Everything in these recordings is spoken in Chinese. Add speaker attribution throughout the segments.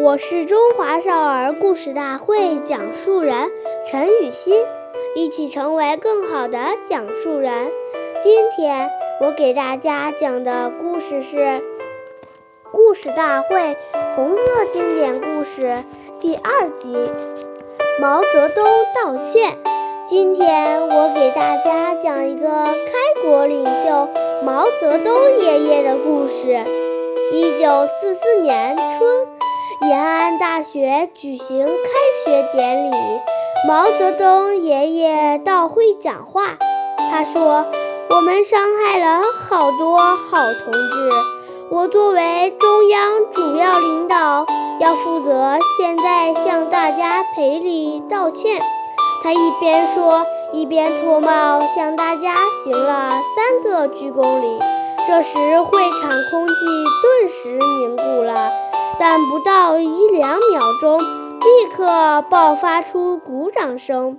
Speaker 1: 我是中华少儿故事大会讲述人陈雨欣，一起成为更好的讲述人。今天我给大家讲的故事是《故事大会红色经典故事》第二集《毛泽东道歉》。今天我给大家讲一个开国领袖毛泽东爷爷的故事。一九四四年春。延安大学举行开学典礼，毛泽东爷爷到会讲话。他说：“我们伤害了好多好同志，我作为中央主要领导，要负责现在向大家赔礼道歉。”他一边说，一边脱帽向大家行了三个鞠躬礼。这时，会场空气顿时凝。但不到一两秒钟，立刻爆发出鼓掌声。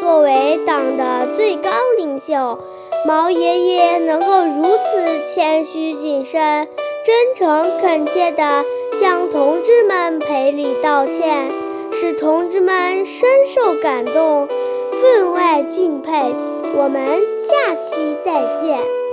Speaker 1: 作为党的最高领袖，毛爷爷能够如此谦虚谨慎、真诚恳切地向同志们赔礼道歉，使同志们深受感动，分外敬佩。我们下期再见。